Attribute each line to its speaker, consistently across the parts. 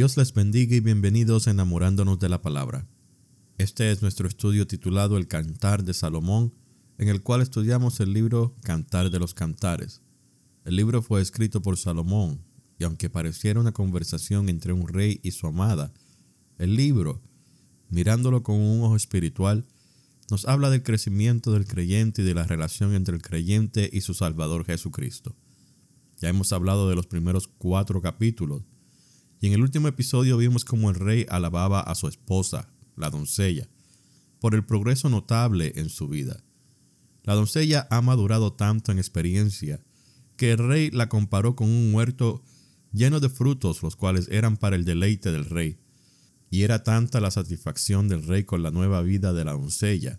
Speaker 1: Dios les bendiga y bienvenidos enamorándonos de la palabra. Este es nuestro estudio titulado El Cantar de Salomón, en el cual estudiamos el libro Cantar de los Cantares. El libro fue escrito por Salomón, y aunque pareciera una conversación entre un rey y su amada, el libro, mirándolo con un ojo espiritual, nos habla del crecimiento del creyente y de la relación entre el creyente y su Salvador Jesucristo. Ya hemos hablado de los primeros cuatro capítulos, y en el último episodio vimos cómo el rey alababa a su esposa, la doncella, por el progreso notable en su vida. La doncella ha madurado tanto en experiencia que el rey la comparó con un huerto lleno de frutos los cuales eran para el deleite del rey y era tanta la satisfacción del rey con la nueva vida de la doncella,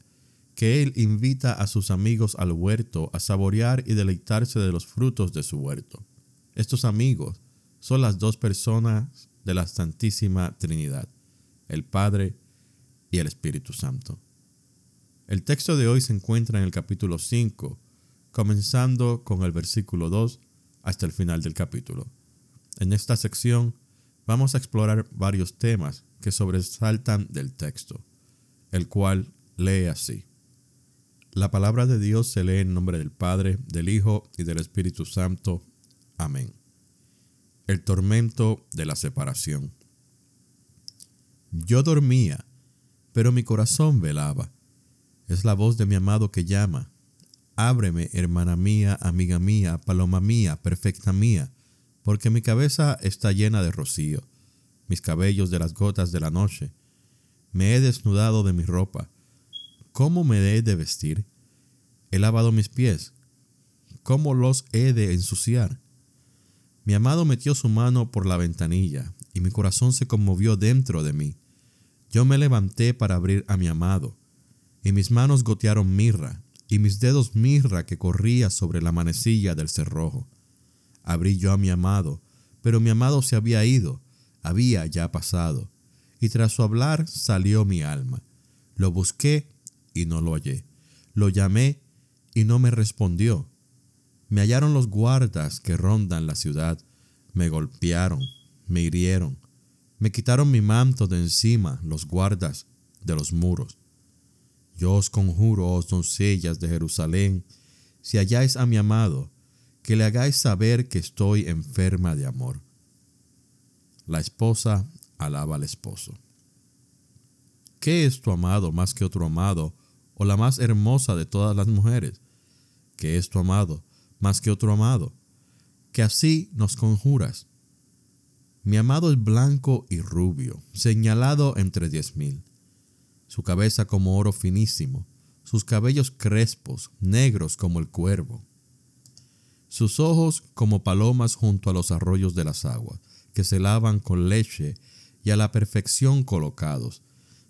Speaker 1: que él invita a sus amigos al huerto a saborear y deleitarse de los frutos de su huerto. Estos amigos son las dos personas de la Santísima Trinidad, el Padre y el Espíritu Santo. El texto de hoy se encuentra en el capítulo 5, comenzando con el versículo 2 hasta el final del capítulo. En esta sección vamos a explorar varios temas que sobresaltan del texto, el cual lee así. La palabra de Dios se lee en nombre del Padre, del Hijo y del Espíritu Santo. Amén. El tormento de la separación. Yo dormía, pero mi corazón velaba. Es la voz de mi amado que llama. Ábreme, hermana mía, amiga mía, paloma mía, perfecta mía, porque mi cabeza está llena de rocío mis cabellos de las gotas de la noche. Me he desnudado de mi ropa. ¿Cómo me he de vestir? He lavado mis pies. ¿Cómo los he de ensuciar? Mi amado metió su mano por la ventanilla, y mi corazón se conmovió dentro de mí. Yo me levanté para abrir a mi amado, y mis manos gotearon mirra, y mis dedos mirra que corría sobre la manecilla del cerrojo. Abrí yo a mi amado, pero mi amado se había ido, había ya pasado, y tras su hablar salió mi alma. Lo busqué y no lo hallé. Lo llamé y no me respondió. Me hallaron los guardas que rondan la ciudad, me golpearon, me hirieron, me quitaron mi manto de encima los guardas de los muros. Yo os conjuro, oh doncellas de Jerusalén, si halláis a mi amado, que le hagáis saber que estoy enferma de amor. La esposa alaba al esposo. ¿Qué es tu amado más que otro amado o la más hermosa de todas las mujeres? ¿Qué es tu amado más que otro amado? Que así nos conjuras. Mi amado es blanco y rubio, señalado entre diez mil. Su cabeza como oro finísimo, sus cabellos crespos, negros como el cuervo. Sus ojos como palomas junto a los arroyos de las aguas que se lavan con leche y a la perfección colocados,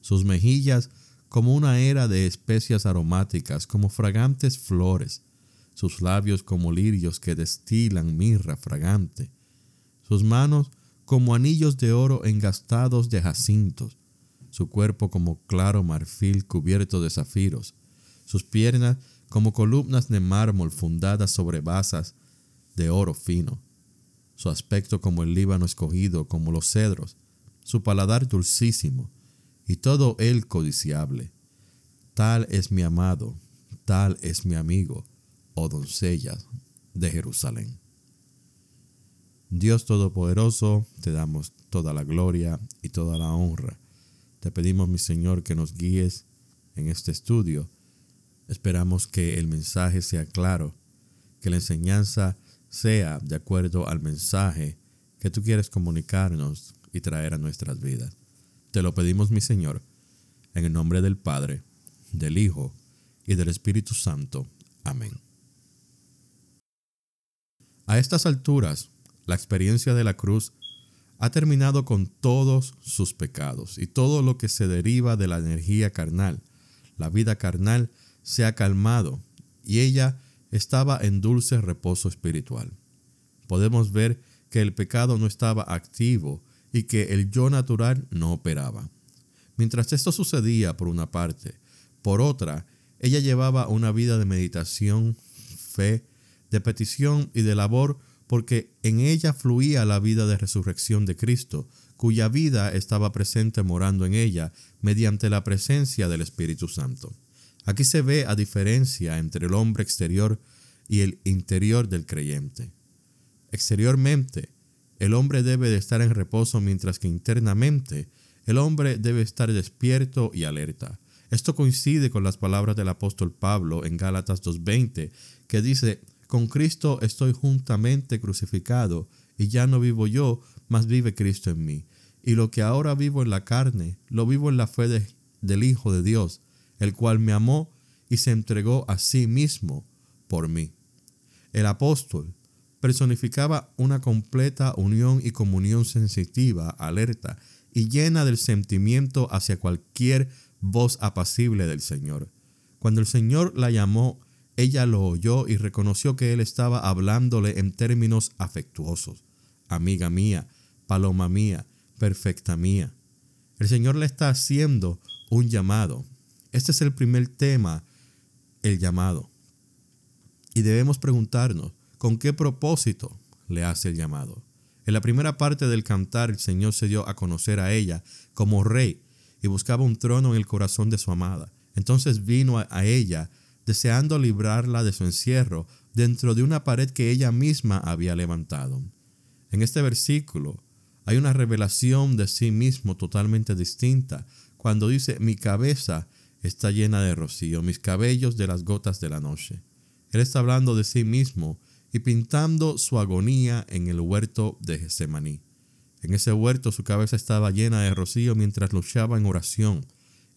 Speaker 1: sus mejillas como una era de especias aromáticas, como fragantes flores, sus labios como lirios que destilan mirra fragante, sus manos como anillos de oro engastados de jacintos, su cuerpo como claro marfil cubierto de zafiros, sus piernas como columnas de mármol fundadas sobre basas de oro fino, su aspecto como el Líbano escogido, como los cedros, su paladar dulcísimo, y todo él codiciable. Tal es mi amado, tal es mi amigo, oh doncella de Jerusalén. Dios Todopoderoso, te damos toda la gloria y toda la honra. Te pedimos, mi Señor, que nos guíes en este estudio. Esperamos que el mensaje sea claro, que la enseñanza sea de acuerdo al mensaje que tú quieres comunicarnos y traer a nuestras vidas. Te lo pedimos, mi Señor, en el nombre del Padre, del Hijo y del Espíritu Santo. Amén. A estas alturas, la experiencia de la cruz ha terminado con todos sus pecados y todo lo que se deriva de la energía carnal. La vida carnal se ha calmado y ella estaba en dulce reposo espiritual. Podemos ver que el pecado no estaba activo y que el yo natural no operaba. Mientras esto sucedía por una parte, por otra, ella llevaba una vida de meditación, fe, de petición y de labor porque en ella fluía la vida de resurrección de Cristo, cuya vida estaba presente morando en ella mediante la presencia del Espíritu Santo. Aquí se ve a diferencia entre el hombre exterior y el interior del creyente. Exteriormente, el hombre debe de estar en reposo mientras que internamente el hombre debe estar despierto y alerta. Esto coincide con las palabras del apóstol Pablo en Gálatas 2.20, que dice, con Cristo estoy juntamente crucificado, y ya no vivo yo, mas vive Cristo en mí. Y lo que ahora vivo en la carne, lo vivo en la fe del Hijo de Dios, el cual me amó y se entregó a sí mismo por mí. El apóstol personificaba una completa unión y comunión sensitiva, alerta y llena del sentimiento hacia cualquier voz apacible del Señor. Cuando el Señor la llamó, ella lo oyó y reconoció que Él estaba hablándole en términos afectuosos. Amiga mía, paloma mía, perfecta mía. El Señor le está haciendo un llamado. Este es el primer tema, el llamado. Y debemos preguntarnos, ¿con qué propósito le hace el llamado? En la primera parte del cantar, el Señor se dio a conocer a ella como rey y buscaba un trono en el corazón de su amada. Entonces vino a, ella deseando librarla de su encierro dentro de una pared que ella misma había levantado. En este versículo hay una revelación de sí mismo totalmente distinta cuando dice mi cabeza está llena de rocío, mis cabellos de las gotas de la noche. Él está hablando de sí mismo y pintando su agonía en el huerto de Getsemaní. En ese huerto su cabeza estaba llena de rocío mientras luchaba en oración,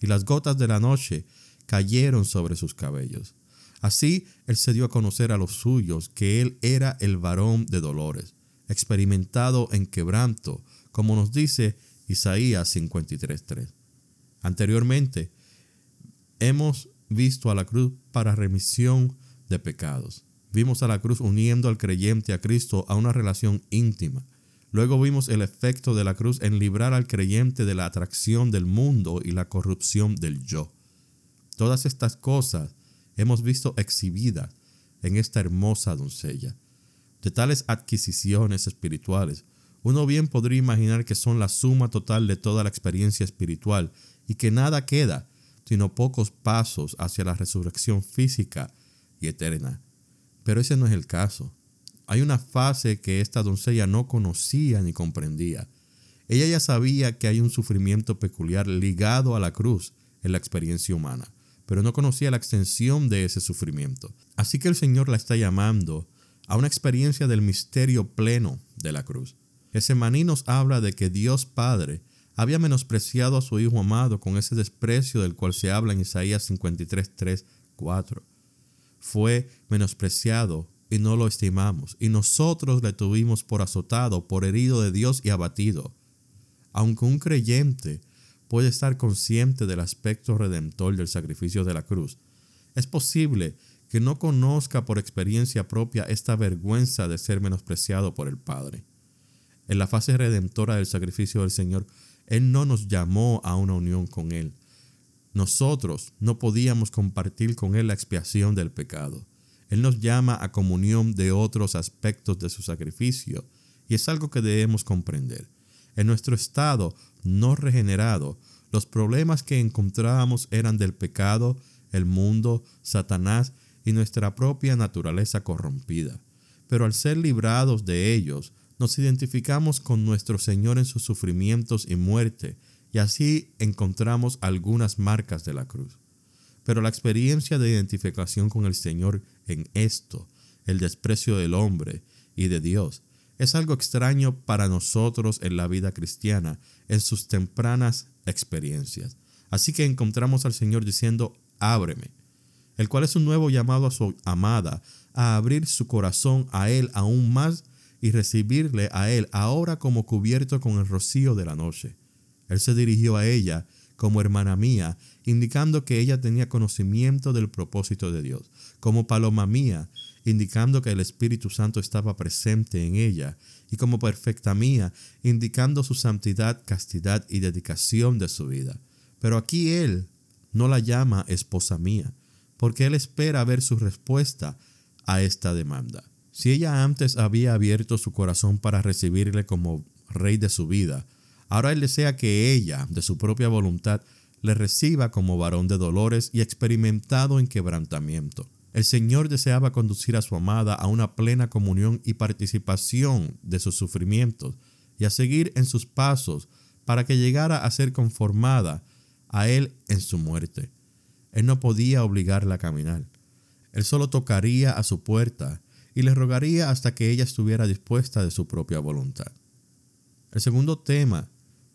Speaker 1: y las gotas de la noche cayeron sobre sus cabellos. Así él se dio a conocer a los suyos que él era el varón de dolores, experimentado en quebranto, como nos dice Isaías 53.3. Anteriormente, hemos visto a la cruz para remisión de pecados. Vimos a la cruz uniendo al creyente a Cristo a una relación íntima. Luego vimos el efecto de la cruz en librar al creyente de la atracción del mundo y la corrupción del yo. Todas estas cosas hemos visto exhibidas en esta hermosa doncella. De tales adquisiciones espirituales, uno bien podría imaginar que son la suma total de toda la experiencia espiritual y que nada queda sino pocos pasos hacia la resurrección física y eterna. Pero ese no es el caso. Hay una fase que esta doncella no conocía ni comprendía. Ella ya sabía que hay un sufrimiento peculiar ligado a la cruz en la experiencia humana, pero no conocía la extensión de ese sufrimiento. Así que el Señor la está llamando a una experiencia del misterio pleno de la cruz. Ese maní nos habla de que Dios Padre había menospreciado a su Hijo amado con ese desprecio del cual se habla en Isaías 53, 3, 4. Fue menospreciado y no lo estimamos, y nosotros le tuvimos por azotado, por herido de Dios y abatido. Aunque un creyente puede estar consciente del aspecto redentor del sacrificio de la cruz, es posible que no conozca por experiencia propia esta vergüenza de ser menospreciado por el Padre. En la fase redentora del sacrificio del Señor, Él no nos llamó a una unión con Él. Nosotros no podíamos compartir con Él la expiación del pecado. Él nos llama a comunión de otros aspectos de su sacrificio y es algo que debemos comprender. En nuestro estado no regenerado, los problemas que encontrábamos eran del pecado, el mundo, Satanás y nuestra propia naturaleza corrompida. Pero al ser librados de ellos, nos identificamos con nuestro Señor en sus sufrimientos y muerte, y así encontramos algunas marcas de la cruz. Pero la experiencia de identificación con el Señor en esto, el desprecio del hombre y de Dios, es algo extraño para nosotros en la vida cristiana, en sus tempranas experiencias. Así que encontramos al Señor diciendo, ábreme, el cual es un nuevo llamado a su amada a abrir su corazón a Él aún más y recibirle a Él ahora como cubierto con el rocío de la noche. Él se dirigió a ella como hermana mía, indicando que ella tenía conocimiento del propósito de Dios, como paloma mía, indicando que el Espíritu Santo estaba presente en ella, y como perfecta mía, indicando su santidad, castidad y dedicación de su vida. Pero aquí Él no la llama esposa mía, porque Él espera ver su respuesta a esta demanda. Si ella antes había abierto su corazón para recibirle como rey de su vida, ahora él desea que ella, de su propia voluntad, le reciba como varón de dolores y experimentado en quebrantamiento. El Señor deseaba conducir a su amada a una plena comunión y participación de sus sufrimientos y a seguir en sus pasos para que llegara a ser conformada a Él en su muerte. Él no podía obligarla a caminar. Él solo tocaría a su puerta y le rogaría hasta que ella estuviera dispuesta de su propia voluntad. El segundo tema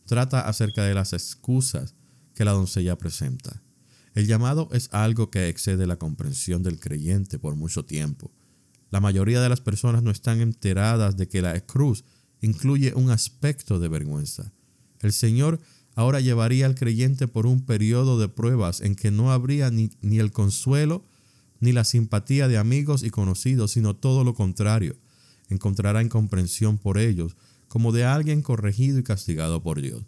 Speaker 1: trata acerca de las excusas que la doncella presenta. El llamado es algo que excede la comprensión del creyente por mucho tiempo. La mayoría de las personas no están enteradas de que la cruz incluye un aspecto de vergüenza. El Señor ahora llevaría al creyente por un periodo de pruebas en que no habría ni, ni, el consuelo ni la simpatía de amigos y conocidos, sino todo lo contrario. Encontrará incomprensión por ellos, como de alguien corregido y castigado por Dios.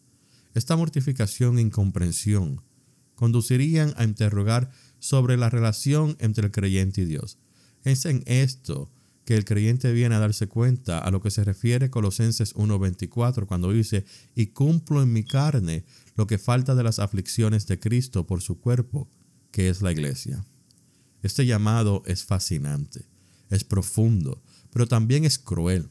Speaker 1: Esta mortificación e incomprensión conducirían a interrogar sobre la relación entre el creyente y Dios. Es en esto que el creyente viene a darse cuenta a lo que se refiere Colosenses 1.24 cuando dice, y cumplo en mi carne lo que falta de las aflicciones de Cristo por su cuerpo, que es la iglesia. Este llamado es fascinante, es profundo, pero también es cruel.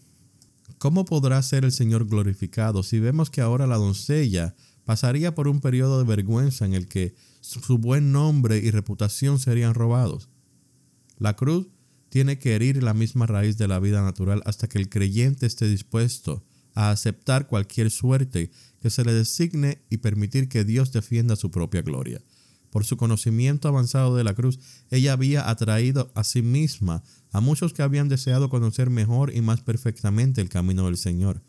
Speaker 1: ¿Cómo podrá ser el Señor glorificado si vemos que ahora la doncella pasaría por un periodo de vergüenza en el que su buen nombre y reputación serían robados. La cruz tiene que herir la misma raíz de la vida natural hasta que el creyente esté dispuesto a aceptar cualquier suerte que se le designe y permitir que Dios defienda su propia gloria. Por su conocimiento avanzado de la cruz, ella había atraído a sí misma a muchos que habían deseado conocer mejor y más perfectamente el camino del Señor.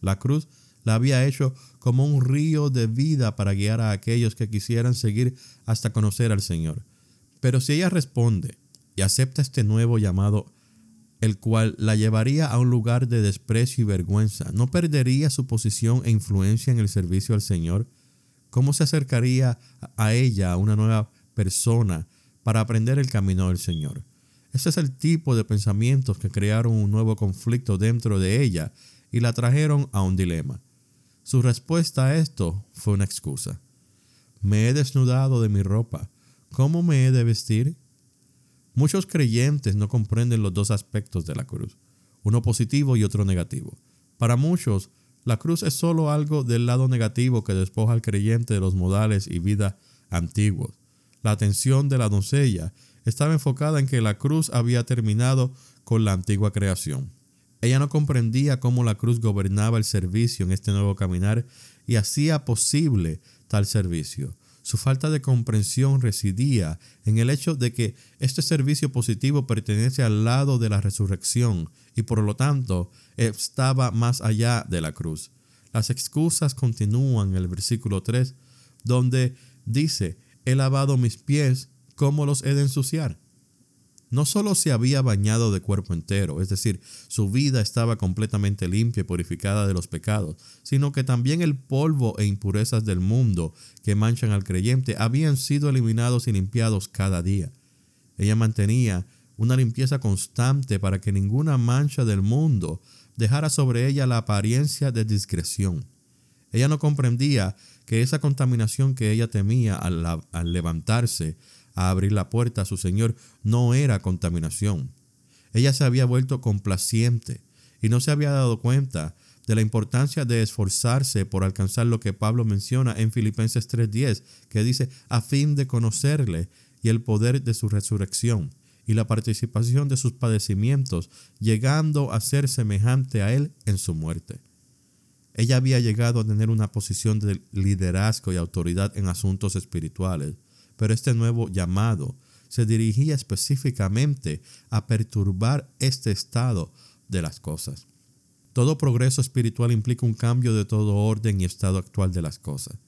Speaker 1: La cruz la había hecho como un río de vida para guiar a aquellos que quisieran seguir hasta conocer al Señor. Pero si ella responde y acepta este nuevo llamado, el cual la llevaría a un lugar de desprecio y vergüenza, ¿no perdería su posición e influencia en el servicio al Señor? ¿Cómo se acercaría a ella una nueva persona para aprender el camino del Señor? Ese es el tipo de pensamientos que crearon un nuevo conflicto dentro de ella y la trajeron a un dilema. Su respuesta a esto fue una excusa. Me he desnudado de mi ropa. ¿Cómo me he de vestir? Muchos creyentes no comprenden los dos aspectos de la cruz, uno positivo y otro negativo. Para muchos, la cruz es solo algo del lado negativo que despoja al creyente de los modales y vida antiguos. La atención de la doncella estaba enfocada en que la cruz había terminado con la antigua creación. Ella no comprendía cómo la cruz gobernaba el servicio en este nuevo caminar y hacía posible tal servicio. Su falta de comprensión residía en el hecho de que este servicio positivo pertenece al lado de la resurrección y por lo tanto estaba más allá de la cruz. Las excusas continúan en el versículo 3, donde dice, he lavado mis pies, ¿cómo los he de ensuciar? No solo se había bañado de cuerpo entero, es decir, su vida estaba completamente limpia y purificada de los pecados, sino que también el polvo e impurezas del mundo que manchan al creyente habían sido eliminados y limpiados cada día. Ella mantenía una limpieza constante para que ninguna mancha del mundo dejara sobre ella la apariencia de discreción. Ella no comprendía que esa contaminación que ella temía al, al levantarse a abrir la puerta a su Señor no era contaminación. Ella se había vuelto complaciente y no se había dado cuenta de la importancia de esforzarse por alcanzar lo que Pablo menciona en Filipenses 3:10, que dice, a fin de conocerle y el poder de su resurrección y la participación de sus padecimientos, llegando a ser semejante a él en su muerte. Ella había llegado a tener una posición de liderazgo y autoridad en asuntos espirituales, pero este nuevo llamado se dirigía específicamente a perturbar este estado de las cosas. Todo progreso espiritual implica un cambio de todo orden y estado actual de las cosas.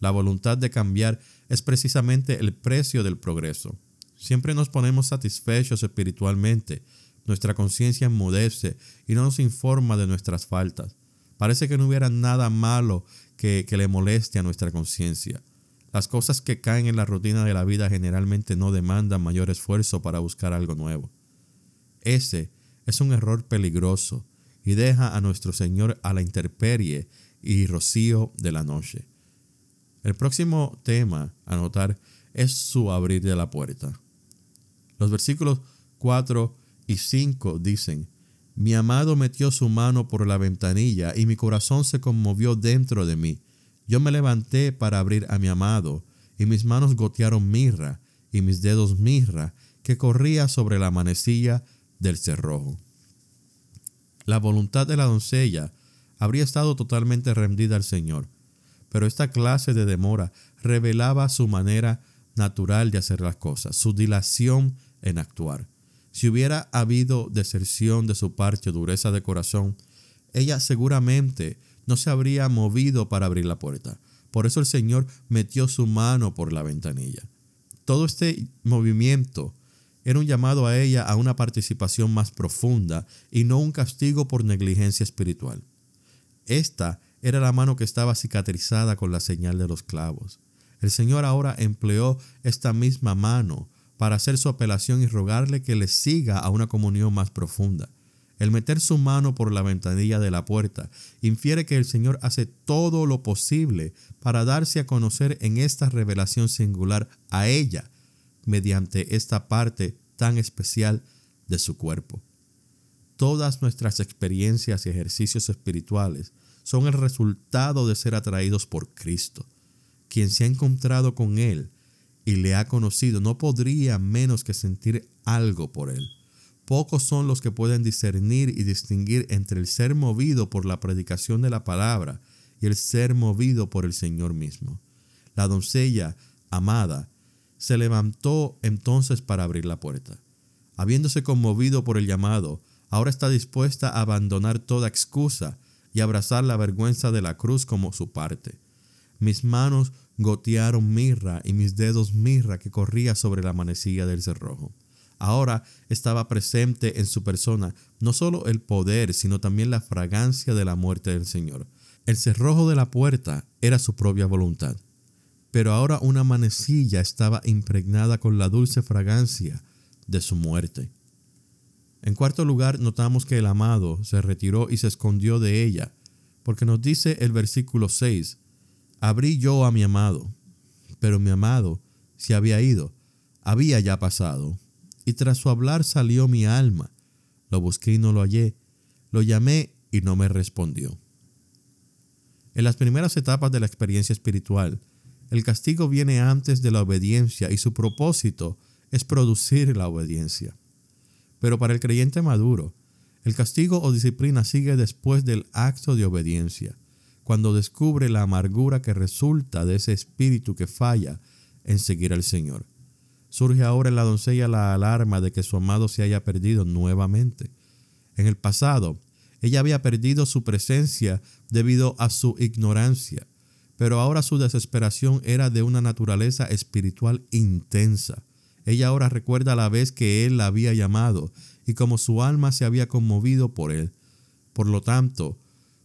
Speaker 1: La voluntad de cambiar es precisamente el precio del progreso. Siempre nos ponemos satisfechos espiritualmente, nuestra conciencia enmudece y no nos informa de nuestras faltas. Parece que no hubiera nada malo que, que le moleste a nuestra conciencia. Las cosas que caen en la rutina de la vida generalmente no demandan mayor esfuerzo para buscar algo nuevo. Ese es un error peligroso y deja a nuestro Señor a la intemperie y rocío de la noche. El próximo tema a notar es su abrir de la puerta. Los versículos 4 y 5 dicen, Mi amado metió su mano por la ventanilla y mi corazón se conmovió dentro de mí. Yo me levanté para abrir a mi amado y mis manos gotearon mirra y mis dedos mirra que corría sobre la manecilla del cerrojo. La voluntad de la doncella habría estado totalmente rendida al Señor, pero esta clase de demora revelaba su manera natural de hacer las cosas, su dilación en actuar. Si hubiera habido deserción de su parte o dureza de corazón, ella seguramente no se habría movido para abrir la puerta. Por eso el Señor metió su mano por la ventanilla. Todo este movimiento era un llamado a ella a una participación más profunda y no un castigo por negligencia espiritual. Esta era la mano que estaba cicatrizada con la señal de los clavos. El Señor ahora empleó esta misma mano para hacer su apelación y rogarle que le siga a una comunión más profunda. El meter su mano por la ventanilla de la puerta infiere que el Señor hace todo lo posible para darse a conocer en esta revelación singular a ella mediante esta parte tan especial de su cuerpo. Todas nuestras experiencias y ejercicios espirituales son el resultado de ser atraídos por Cristo. Quien se ha encontrado con Él y le ha conocido no podría menos que sentir algo por Él. Pocos son los que pueden discernir y distinguir entre el ser movido por la predicación de la palabra y el ser movido por el Señor mismo. La doncella, amada, se levantó entonces para abrir la puerta. Habiéndose conmovido por el llamado, ahora está dispuesta a abandonar toda excusa y abrazar la vergüenza de la cruz como su parte. Mis manos gotearon mirra y mis dedos mirra que corría sobre la manecilla del cerrojo. Ahora estaba presente en su persona no solo el poder, sino también la fragancia de la muerte del Señor. El cerrojo de la puerta era su propia voluntad, pero ahora una manecilla estaba impregnada con la dulce fragancia de su muerte. En cuarto lugar, notamos que el amado se retiró y se escondió de ella, porque nos dice el versículo 6, abrí yo a mi amado, pero mi amado se había ido, había ya pasado, y tras su hablar salió mi alma. Lo busqué y no lo hallé. Lo llamé y no me respondió. En las primeras etapas de la experiencia espiritual, el castigo viene antes de la obediencia y su propósito es producir la obediencia. Pero para el creyente maduro, el castigo o disciplina sigue después del acto de obediencia, cuando descubre la amargura que resulta de ese espíritu que falla en seguir al Señor. Surge ahora en la doncella la alarma de que su amado se haya perdido nuevamente. En el pasado, ella había perdido su presencia debido a su ignorancia, pero ahora su desesperación era de una naturaleza espiritual intensa. Ella ahora recuerda la vez que él la había llamado y como su alma se había conmovido por él. Por lo tanto,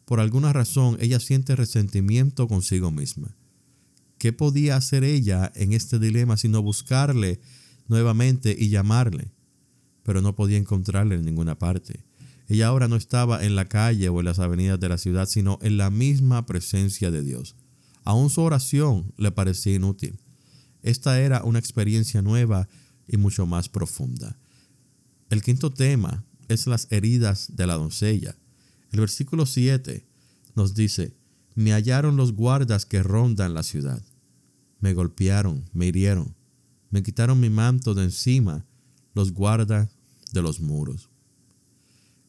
Speaker 1: por alguna razón ella siente resentimiento consigo misma. ¿Qué podía hacer ella en este dilema sino buscarle nuevamente y llamarle? Pero no podía encontrarle en ninguna parte. Ella ahora no estaba en la calle o en las avenidas de la ciudad, sino en la misma presencia de Dios. Aún su oración le parecía inútil. Esta era una experiencia nueva y mucho más profunda. El quinto tema es las heridas de la doncella. El versículo 7 nos dice, me hallaron los guardas que rondan la ciudad. Me golpearon, me hirieron, me quitaron mi manto de encima, los guardas de los muros.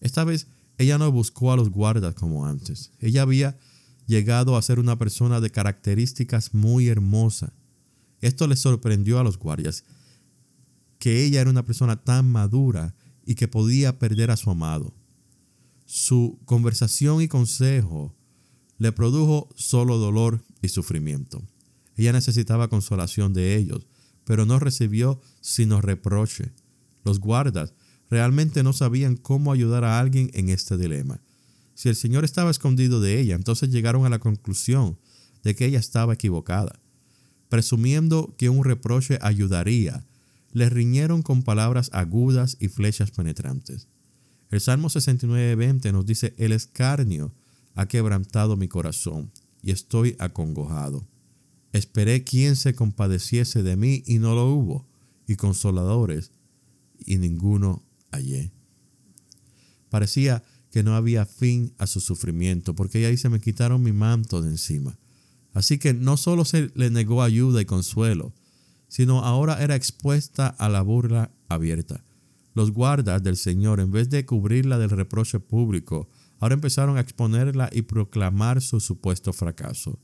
Speaker 1: Esta vez ella no buscó a los guardas como antes. Ella había llegado a ser una persona de características muy hermosas. Esto le sorprendió a los guardias, que ella era una persona tan madura y que podía perder a su amado. Su conversación y consejo le produjo solo dolor y sufrimiento. Ella necesitaba consolación de ellos, pero no recibió sino reproche. Los guardas realmente no sabían cómo ayudar a alguien en este dilema. Si el Señor estaba escondido de ella, entonces llegaron a la conclusión de que ella estaba equivocada. Presumiendo que un reproche ayudaría, le riñeron con palabras agudas y flechas penetrantes. El Salmo 69.20 nos dice, el escarnio ha quebrantado mi corazón y estoy acongojado. Esperé quien se compadeciese de mí y no lo hubo, y consoladores, y ninguno hallé. Parecía que no había fin a su sufrimiento, porque ahí se me quitaron mi manto de encima. Así que no solo se le negó ayuda y consuelo, sino ahora era expuesta a la burla abierta. Los guardas del Señor, en vez de cubrirla del reproche público, ahora empezaron a exponerla y proclamar su supuesto fracaso.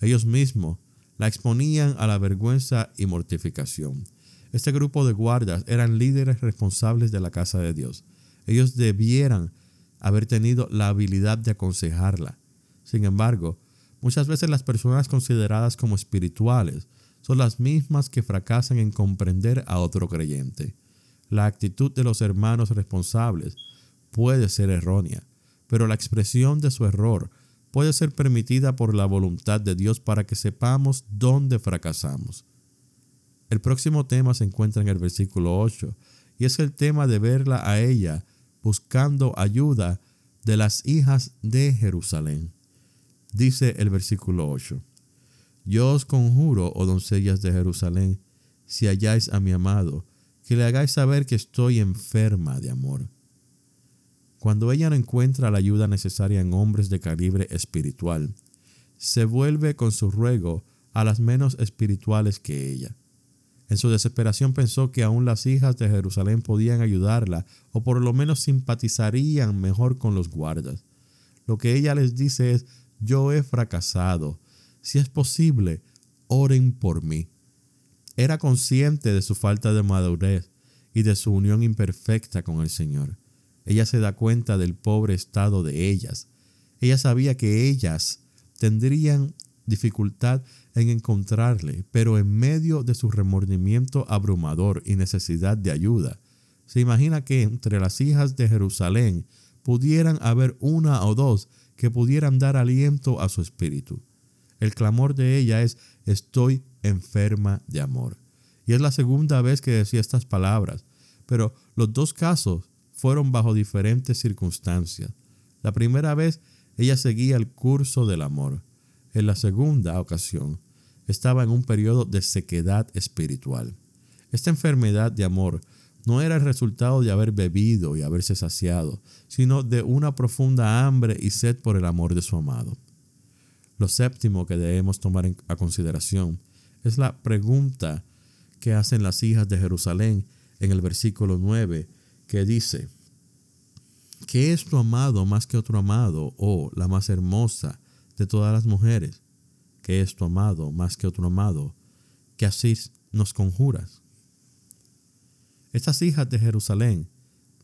Speaker 1: Ellos mismos la exponían a la vergüenza y mortificación. Este grupo de guardas eran líderes responsables de la casa de Dios. Ellos debieran haber tenido la habilidad de aconsejarla. Sin embargo, muchas veces las personas consideradas como espirituales son las mismas que fracasan en comprender a otro creyente. La actitud de los hermanos responsables puede ser errónea, pero la expresión de su error puede ser permitida por la voluntad de Dios para que sepamos dónde fracasamos. El próximo tema se encuentra en el versículo 8 y es el tema de verla a ella buscando ayuda de las hijas de Jerusalén. Dice el versículo 8, Yo os conjuro, oh doncellas de Jerusalén, si halláis a mi amado, que le hagáis saber que estoy enferma de amor. Cuando ella no encuentra la ayuda necesaria en hombres de calibre espiritual, se vuelve con su ruego a las menos espirituales que ella. En su desesperación pensó que aún las hijas de Jerusalén podían ayudarla o por lo menos simpatizarían mejor con los guardas. Lo que ella les dice es, yo he fracasado. Si es posible, oren por mí. Era consciente de su falta de madurez y de su unión imperfecta con el Señor. Ella se da cuenta del pobre estado de ellas. Ella sabía que ellas tendrían dificultad en encontrarle, pero en medio de su remordimiento abrumador y necesidad de ayuda, se imagina que entre las hijas de Jerusalén pudieran haber una o dos que pudieran dar aliento a su espíritu. El clamor de ella es, estoy enferma de amor. Y es la segunda vez que decía estas palabras, pero los dos casos fueron bajo diferentes circunstancias. La primera vez ella seguía el curso del amor. En la segunda ocasión estaba en un periodo de sequedad espiritual. Esta enfermedad de amor no era el resultado de haber bebido y haberse saciado, sino de una profunda hambre y sed por el amor de su amado. Lo séptimo que debemos tomar en, a consideración es la pregunta que hacen las hijas de Jerusalén en el versículo 9 que dice, ¿qué es tu amado más que otro amado o la más hermosa de todas las mujeres? ¿Qué es tu amado más que otro amado? Que así nos conjuras. Estas hijas de Jerusalén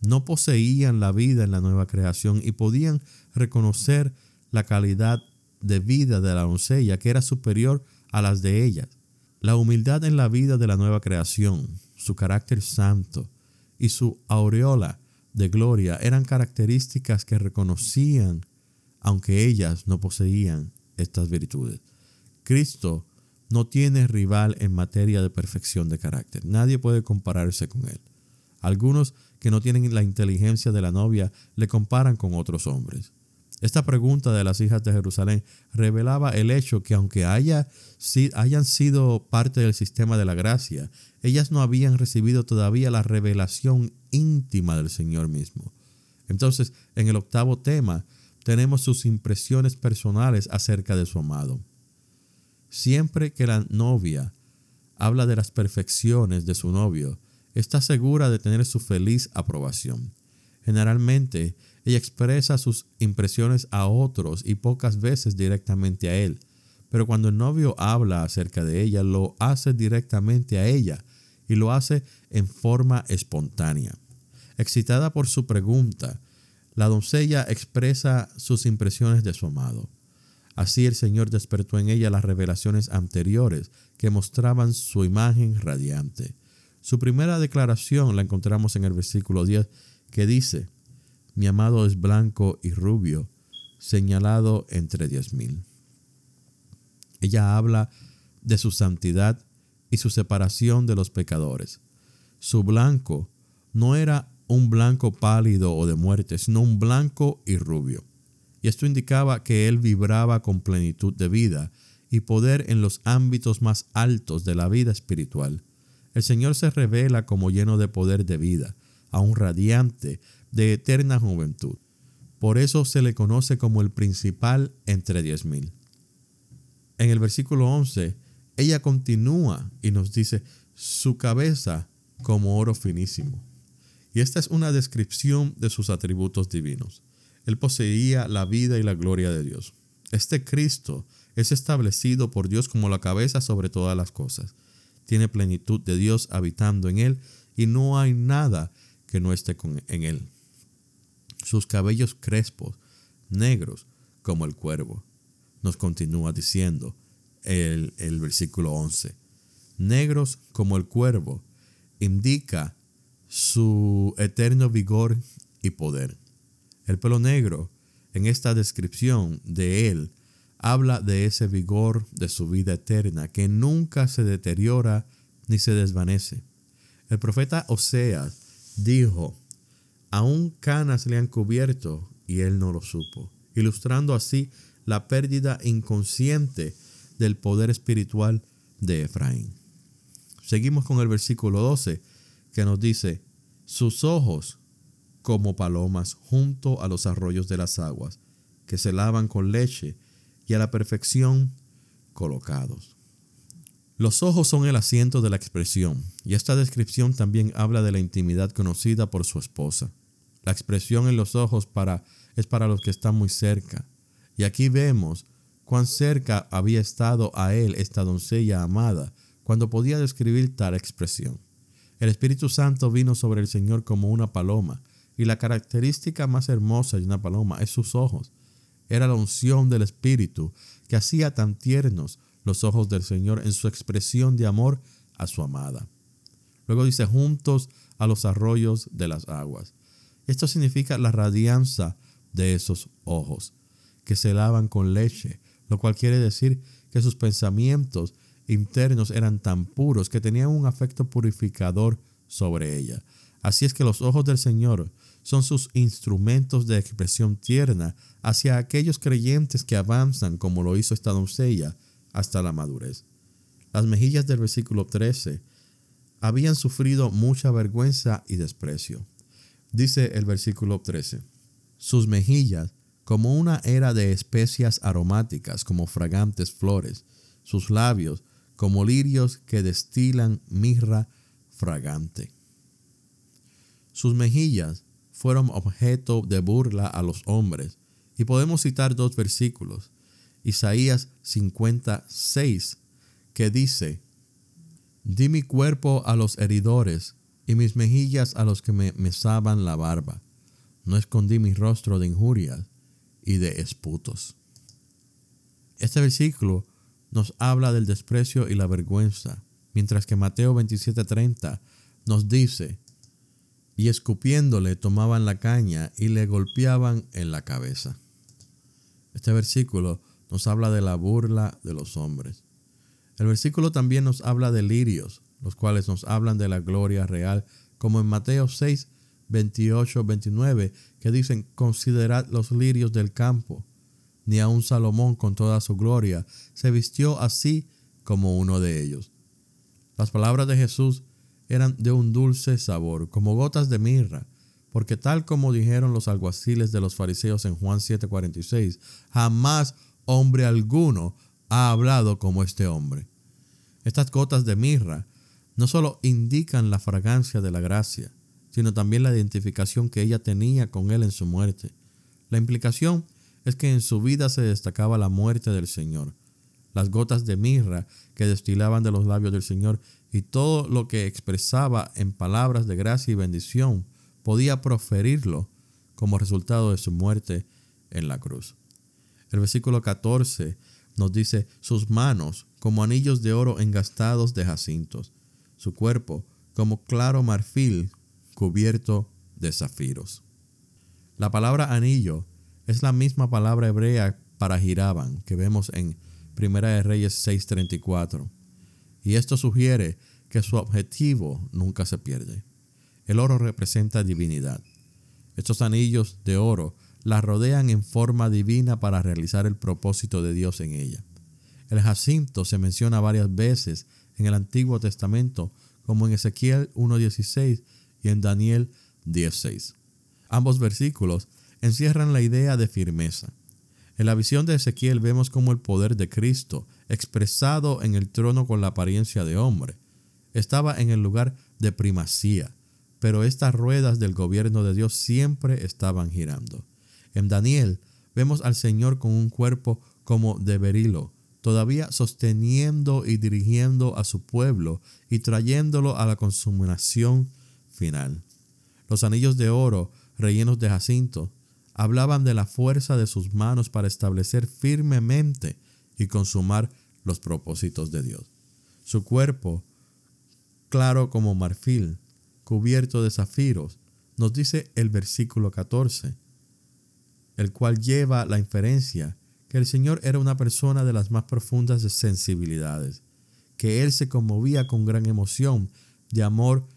Speaker 1: no poseían la vida en la nueva creación y podían reconocer la calidad de vida de la doncella que era superior a las de ellas. La humildad en la vida de la nueva creación, su carácter santo, y su aureola de gloria eran características que reconocían, aunque ellas no poseían estas virtudes. Cristo no tiene rival en materia de perfección de carácter. Nadie puede compararse con él. Algunos que no tienen la inteligencia de la novia le comparan con otros hombres. Esta pregunta de las hijas de Jerusalén revelaba el hecho que aunque haya, hayan sido parte del sistema de la gracia, ellas no habían recibido todavía la revelación íntima del Señor mismo. Entonces, en el octavo tema, tenemos sus impresiones personales acerca de su amado. Siempre que la novia habla de las perfecciones de su novio, está segura de tener su feliz aprobación. Generalmente, ella expresa sus impresiones a otros y pocas veces directamente a él. Pero cuando el novio habla acerca de ella, lo hace directamente a ella y lo hace en forma espontánea. Excitada por su pregunta, la doncella expresa sus impresiones de su amado. Así el Señor despertó en ella las revelaciones anteriores que mostraban su imagen radiante. Su primera declaración la encontramos en el versículo 10 que dice, mi amado es blanco y rubio, señalado entre diez mil. Ella habla de su santidad y su separación de los pecadores. Su blanco no era un blanco pálido o de muerte, sino un blanco y rubio. Y esto indicaba que él vibraba con plenitud de vida y poder en los ámbitos más altos de la vida espiritual. El Señor se revela como lleno de poder de vida, aún radiante, de eterna juventud. Por eso se le conoce como el principal entre diez mil. En el versículo 11, ella continúa y nos dice, su cabeza como oro finísimo. Y esta es una descripción de sus atributos divinos. Él poseía la vida y la gloria de Dios. Este Cristo es establecido por Dios como la cabeza sobre todas las cosas. Tiene plenitud de Dios habitando en él y no hay nada que no esté en él. Sus cabellos crespos, negros como el cuervo. Nos continúa diciendo el, el versículo 11. Negros como el cuervo indica su eterno vigor y poder. El pelo negro, en esta descripción de él, habla de ese vigor de su vida eterna que nunca se deteriora ni se desvanece. El profeta Oseas dijo, aún canas le han cubierto y él no lo supo, ilustrando así la pérdida inconsciente del poder espiritual de Efraín. Seguimos con el versículo 12 que nos dice, sus ojos como palomas junto a los arroyos de las aguas, que se lavan con leche y a la perfección colocados. Los ojos son el asiento de la expresión, y esta descripción también habla de la intimidad conocida por su esposa. La expresión en los ojos para, es para los que están muy cerca, y aquí vemos cuán cerca había estado a él esta doncella amada cuando podía describir tal expresión. El Espíritu Santo vino sobre el Señor como una paloma, y la característica más hermosa de una paloma es sus ojos. Era la unción del Espíritu que hacía tan tiernos los ojos del Señor en su expresión de amor a su amada. Luego dice, juntos a los arroyos de las aguas. Esto significa la radianza de esos ojos, que se lavan con leche, lo cual quiere decir que sus pensamientos internos eran tan puros que tenían un afecto purificador sobre ella. Así es que los ojos del Señor son sus instrumentos de expresión tierna hacia aquellos creyentes que avanzan como lo hizo esta doncella hasta la madurez. Las mejillas del versículo 13 habían sufrido mucha vergüenza y desprecio. Dice el versículo 13, sus mejillas como una era de especias aromáticas, como fragantes flores, sus labios como lirios que destilan mirra fragante. Sus mejillas fueron objeto de burla a los hombres, y podemos citar dos versículos. Isaías 56, que dice, Di mi cuerpo a los heridores y mis mejillas a los que me mesaban la barba. No escondí mi rostro de injurias y de esputos. Este versículo nos habla del desprecio y la vergüenza, mientras que Mateo 27:30 nos dice, y escupiéndole tomaban la caña y le golpeaban en la cabeza. Este versículo nos habla de la burla de los hombres. El versículo también nos habla de lirios, los cuales nos hablan de la gloria real, como en Mateo 6, 28, 29, que dicen, considerad los lirios del campo, ni aun Salomón con toda su gloria se vistió así como uno de ellos. Las palabras de Jesús eran de un dulce sabor, como gotas de mirra, porque tal como dijeron los alguaciles de los fariseos en Juan 7:46, jamás hombre alguno ha hablado como este hombre. Estas gotas de mirra no solo indican la fragancia de la gracia, sino también la identificación que ella tenía con él en su muerte. La implicación es que en su vida se destacaba la muerte del Señor, las gotas de mirra que destilaban de los labios del Señor y todo lo que expresaba en palabras de gracia y bendición podía proferirlo como resultado de su muerte en la cruz. El versículo 14 nos dice, sus manos como anillos de oro engastados de jacintos, su cuerpo como claro marfil cubierto de zafiros. La palabra anillo es la misma palabra hebrea para giraban que vemos en Primera de Reyes 6:34. Y esto sugiere que su objetivo nunca se pierde. El oro representa divinidad. Estos anillos de oro la rodean en forma divina para realizar el propósito de Dios en ella. El jacinto se menciona varias veces en el Antiguo Testamento, como en Ezequiel 1.16 y en Daniel 10.6. Ambos versículos encierran la idea de firmeza. En la visión de Ezequiel vemos como el poder de Cristo, expresado en el trono con la apariencia de hombre, estaba en el lugar de primacía, pero estas ruedas del gobierno de Dios siempre estaban girando. En Daniel vemos al Señor con un cuerpo como de berilo, todavía sosteniendo y dirigiendo a su pueblo y trayéndolo a la consumación final. Los anillos de oro rellenos de jacinto hablaban de la fuerza de sus manos para establecer firmemente y consumar los propósitos de Dios. Su cuerpo, claro como marfil, cubierto de zafiros, nos dice el versículo 14, el cual lleva la inferencia que el Señor era una persona de las más profundas de sensibilidades, que Él se conmovía con gran emoción de amor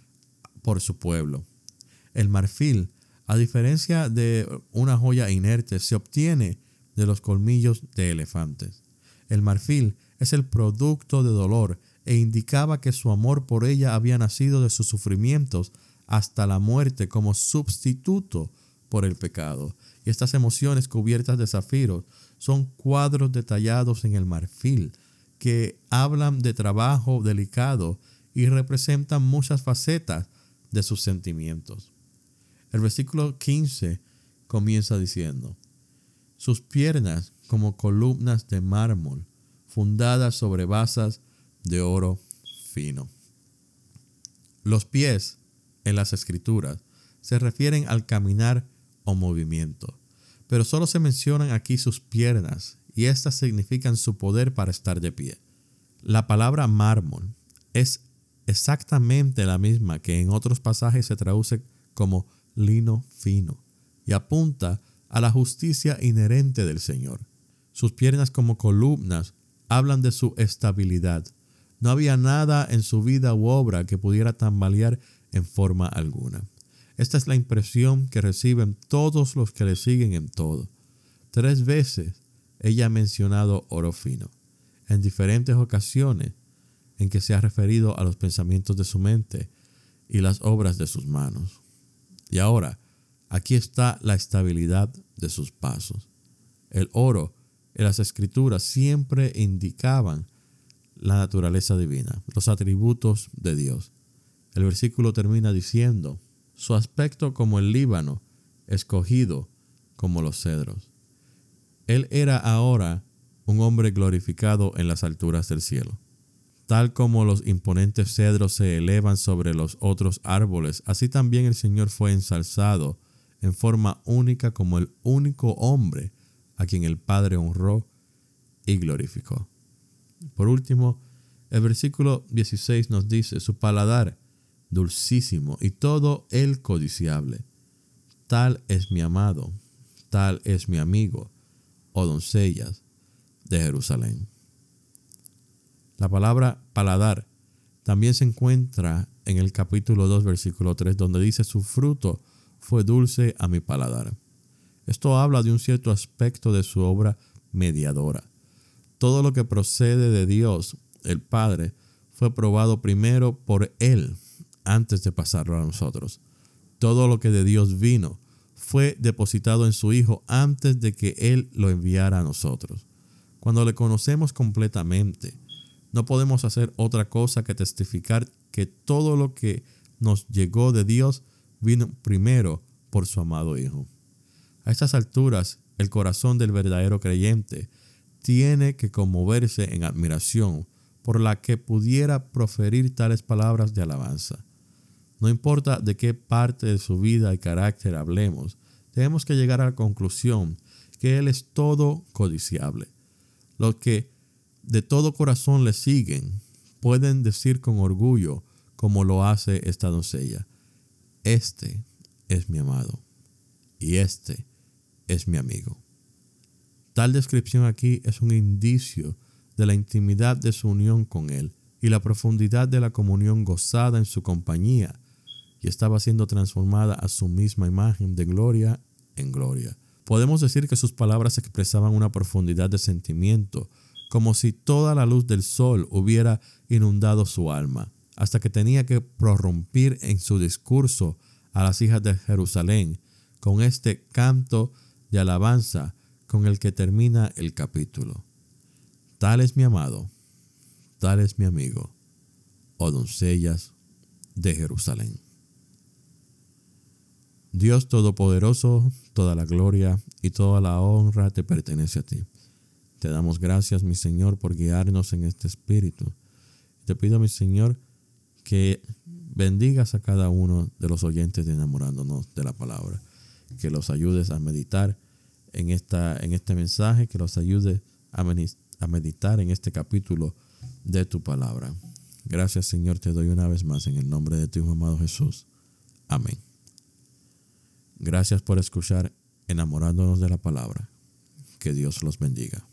Speaker 1: por su pueblo. El marfil, a diferencia de una joya inerte, se obtiene de los colmillos de elefantes. El marfil es el producto de dolor e indicaba que su amor por ella había nacido de sus sufrimientos hasta la muerte como sustituto por el pecado. Y estas emociones cubiertas de zafiros son cuadros detallados en el marfil que hablan de trabajo delicado y representan muchas facetas de sus sentimientos. El versículo 15 comienza diciendo, sus piernas como columnas de mármol, fundadas sobre basas de oro fino. Los pies en las escrituras se refieren al caminar o movimiento pero solo se mencionan aquí sus piernas y éstas significan su poder para estar de pie. La palabra mármol es exactamente la misma que en otros pasajes se traduce como lino fino y apunta a la justicia inherente del Señor. Sus piernas como columnas hablan de su estabilidad. No había nada en su vida u obra que pudiera tambalear en forma alguna. Esta es la impresión que reciben todos los que le siguen en todo. Tres veces ella ha mencionado oro fino, en diferentes ocasiones en que se ha referido a los pensamientos de su mente y las obras de sus manos. Y ahora, aquí está la estabilidad de sus pasos. El oro en las escrituras siempre indicaban la naturaleza divina, los atributos de Dios. El versículo termina diciendo, su aspecto como el Líbano, escogido como los cedros. Él era ahora un hombre glorificado en las alturas del cielo. Tal como los imponentes cedros se elevan sobre los otros árboles, así también el Señor fue ensalzado en forma única como el único hombre a quien el Padre honró y glorificó. Por último, el versículo 16 nos dice, su paladar dulcísimo y todo el codiciable. Tal es mi amado, tal es mi amigo, oh doncellas de Jerusalén. La palabra paladar también se encuentra en el capítulo 2, versículo 3, donde dice, su fruto fue dulce a mi paladar. Esto habla de un cierto aspecto de su obra mediadora. Todo lo que procede de Dios, el Padre, fue probado primero por Él antes de pasarlo a nosotros. Todo lo que de Dios vino fue depositado en su Hijo antes de que Él lo enviara a nosotros. Cuando le conocemos completamente, no podemos hacer otra cosa que testificar que todo lo que nos llegó de Dios vino primero por su amado Hijo. A estas alturas, el corazón del verdadero creyente tiene que conmoverse en admiración por la que pudiera proferir tales palabras de alabanza. No importa de qué parte de su vida y carácter hablemos, tenemos que llegar a la conclusión que Él es todo codiciable. Los que de todo corazón le siguen pueden decir con orgullo, como lo hace esta doncella, este es mi amado y este es mi amigo. Tal descripción aquí es un indicio de la intimidad de su unión con Él y la profundidad de la comunión gozada en su compañía y estaba siendo transformada a su misma imagen de gloria en gloria. Podemos decir que sus palabras expresaban una profundidad de sentimiento, como si toda la luz del sol hubiera inundado su alma, hasta que tenía que prorrumpir en su discurso a las hijas de Jerusalén con este canto de alabanza con el que termina el capítulo. Tal es mi amado, tal es mi amigo, oh doncellas de Jerusalén. Dios Todopoderoso, toda la gloria y toda la honra te pertenece a ti. Te damos gracias, mi Señor, por guiarnos en este espíritu. Te pido, mi Señor, que bendigas a cada uno de los oyentes de enamorándonos de la palabra, que los ayudes a meditar en, esta, en este mensaje, que los ayude a, a meditar en este capítulo de tu palabra. Gracias Señor, te doy una vez más en el nombre de tu amado Jesús. Amén. Gracias por escuchar enamorándonos de la palabra. Que Dios los bendiga.